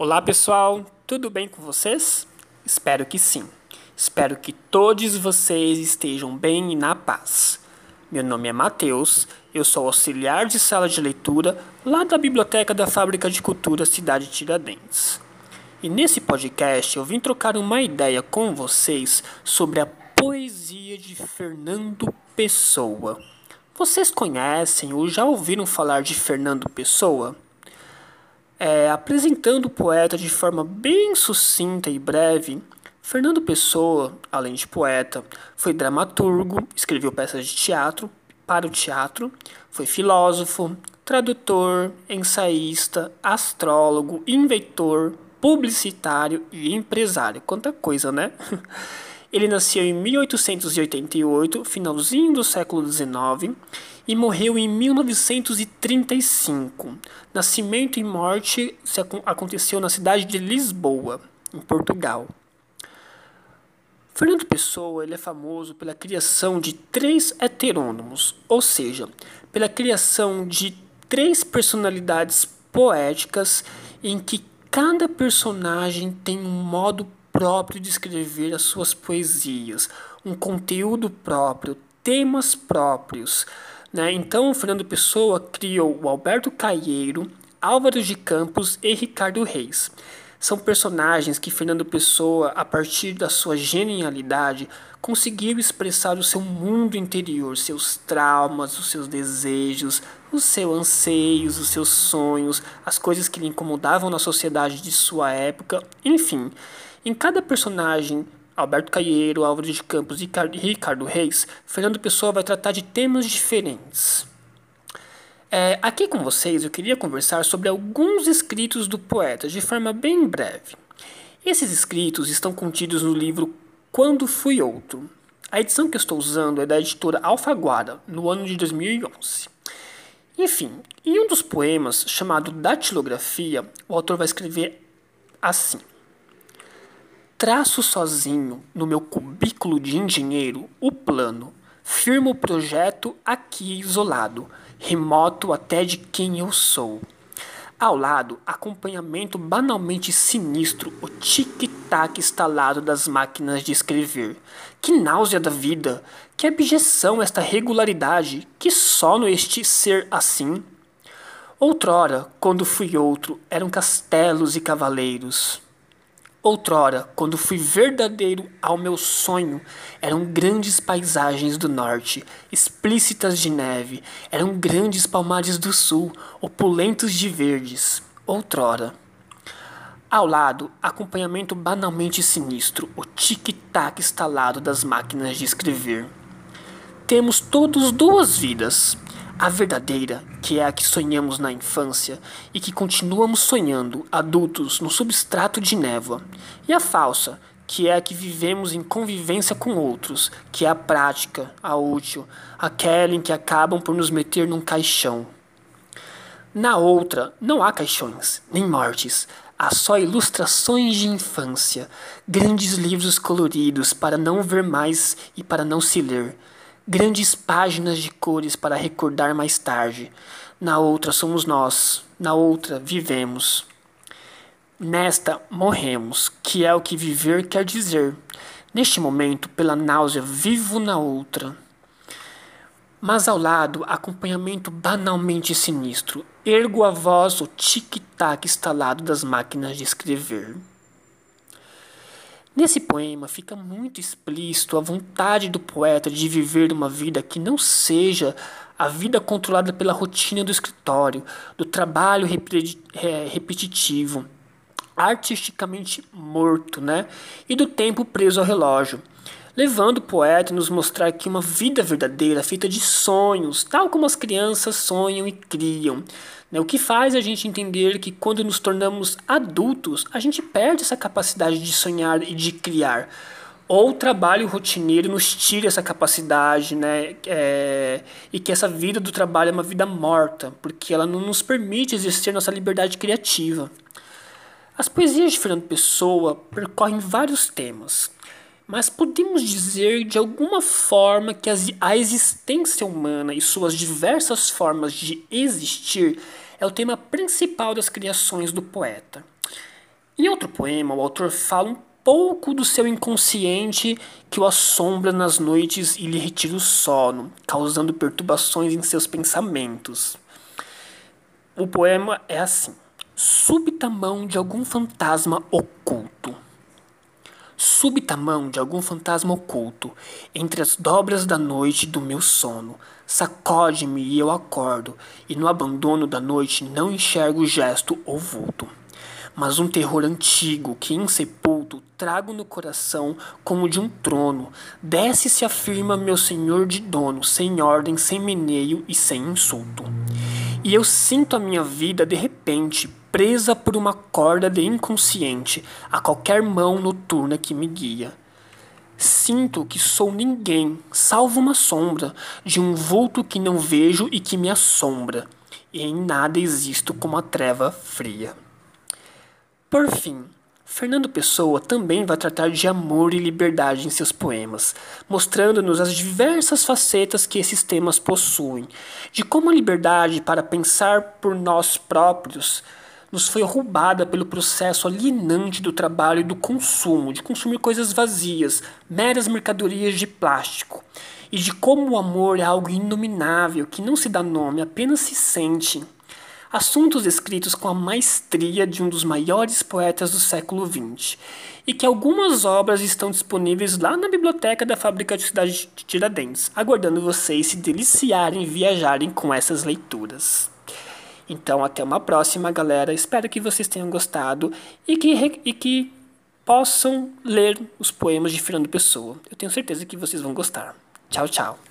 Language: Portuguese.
Olá pessoal, tudo bem com vocês? Espero que sim. Espero que todos vocês estejam bem e na paz. Meu nome é Matheus, eu sou auxiliar de sala de leitura lá da Biblioteca da Fábrica de Cultura Cidade Tiradentes. E nesse podcast eu vim trocar uma ideia com vocês sobre a poesia de Fernando Pessoa. Vocês conhecem ou já ouviram falar de Fernando Pessoa? É, apresentando o poeta de forma bem sucinta e breve, Fernando Pessoa, além de poeta, foi dramaturgo, escreveu peças de teatro para o teatro, foi filósofo, tradutor, ensaísta, astrólogo, inventor, publicitário e empresário. Quanta coisa, né? Ele nasceu em 1888, finalzinho do século XIX, e morreu em 1935. Nascimento e morte aconteceu na cidade de Lisboa, em Portugal. Fernando Pessoa ele é famoso pela criação de três heterônimos, ou seja, pela criação de três personalidades poéticas em que cada personagem tem um modo próprio de escrever as suas poesias, um conteúdo próprio, temas próprios. Né? Então, Fernando Pessoa criou o Alberto Caieiro, Álvaro de Campos e Ricardo Reis. São personagens que Fernando Pessoa, a partir da sua genialidade, conseguiu expressar o seu mundo interior, seus traumas, os seus desejos, os seus anseios, os seus sonhos, as coisas que lhe incomodavam na sociedade de sua época, enfim. Em cada personagem, Alberto Caieiro, Álvaro de Campos e Ricardo Reis, Fernando Pessoa vai tratar de temas diferentes. É, aqui com vocês eu queria conversar sobre alguns escritos do poeta, de forma bem breve. Esses escritos estão contidos no livro Quando Fui Outro. A edição que eu estou usando é da editora Alfaguara, no ano de 2011. Enfim, em um dos poemas, chamado Datilografia, o autor vai escrever assim: Traço sozinho, no meu cubículo de engenheiro, o plano. Firmo o projeto aqui isolado, remoto até de quem eu sou. Ao lado, acompanhamento banalmente sinistro, o tic-tac instalado das máquinas de escrever. Que náusea da vida! Que abjeção esta regularidade! Que sono este ser assim! Outrora, quando fui outro, eram castelos e cavaleiros. Outrora, quando fui verdadeiro ao meu sonho, eram grandes paisagens do norte, explícitas de neve, eram grandes palmares do sul, opulentos de verdes. Outrora. Ao lado, acompanhamento banalmente sinistro, o tic-tac instalado das máquinas de escrever. Temos todos duas vidas, a verdadeira, que é a que sonhamos na infância e que continuamos sonhando, adultos, no substrato de névoa. E a falsa, que é a que vivemos em convivência com outros, que é a prática, a útil, aquela em que acabam por nos meter num caixão. Na outra, não há caixões, nem mortes. Há só ilustrações de infância, grandes livros coloridos para não ver mais e para não se ler grandes páginas de cores para recordar mais tarde. Na outra somos nós, na outra vivemos. Nesta morremos, que é o que viver quer dizer. Neste momento, pela náusea, vivo na outra. Mas ao lado, acompanhamento banalmente sinistro. Ergo a voz o tic-tac instalado das máquinas de escrever. Nesse poema fica muito explícito a vontade do poeta de viver uma vida que não seja a vida controlada pela rotina do escritório, do trabalho repetitivo, artisticamente morto, né? E do tempo preso ao relógio levando o poeta a nos mostrar que uma vida verdadeira feita de sonhos, tal como as crianças sonham e criam. Né? O que faz a gente entender que quando nos tornamos adultos, a gente perde essa capacidade de sonhar e de criar. Ou o trabalho rotineiro nos tira essa capacidade, né? É, e que essa vida do trabalho é uma vida morta, porque ela não nos permite exercer nossa liberdade criativa. As poesias de Fernando Pessoa percorrem vários temas mas podemos dizer de alguma forma que a existência humana e suas diversas formas de existir é o tema principal das criações do poeta. Em outro poema, o autor fala um pouco do seu inconsciente que o assombra nas noites e lhe retira o sono, causando perturbações em seus pensamentos. O poema é assim: Súbita mão de algum fantasma oculto. Súbita mão de algum fantasma oculto, entre as dobras da noite do meu sono, sacode-me e eu acordo, e no abandono da noite não enxergo gesto ou vulto mas um terror antigo que insepulto trago no coração como de um trono. Desce se afirma meu senhor de dono, sem ordem, sem meneio e sem insulto. E eu sinto a minha vida de repente, presa por uma corda de inconsciente, a qualquer mão noturna que me guia. Sinto que sou ninguém, salvo uma sombra de um vulto que não vejo e que me assombra, e em nada existo como a treva fria. Por fim, Fernando Pessoa também vai tratar de amor e liberdade em seus poemas, mostrando-nos as diversas facetas que esses temas possuem, de como a liberdade para pensar por nós próprios nos foi roubada pelo processo alienante do trabalho e do consumo, de consumir coisas vazias, meras mercadorias de plástico, e de como o amor é algo inominável que não se dá nome, apenas se sente assuntos escritos com a maestria de um dos maiores poetas do século XX, e que algumas obras estão disponíveis lá na biblioteca da Fábrica de Cidade de Tiradentes, aguardando vocês se deliciarem e viajarem com essas leituras. Então, até uma próxima, galera. Espero que vocês tenham gostado e que, e que possam ler os poemas de Fernando Pessoa. Eu tenho certeza que vocês vão gostar. Tchau, tchau.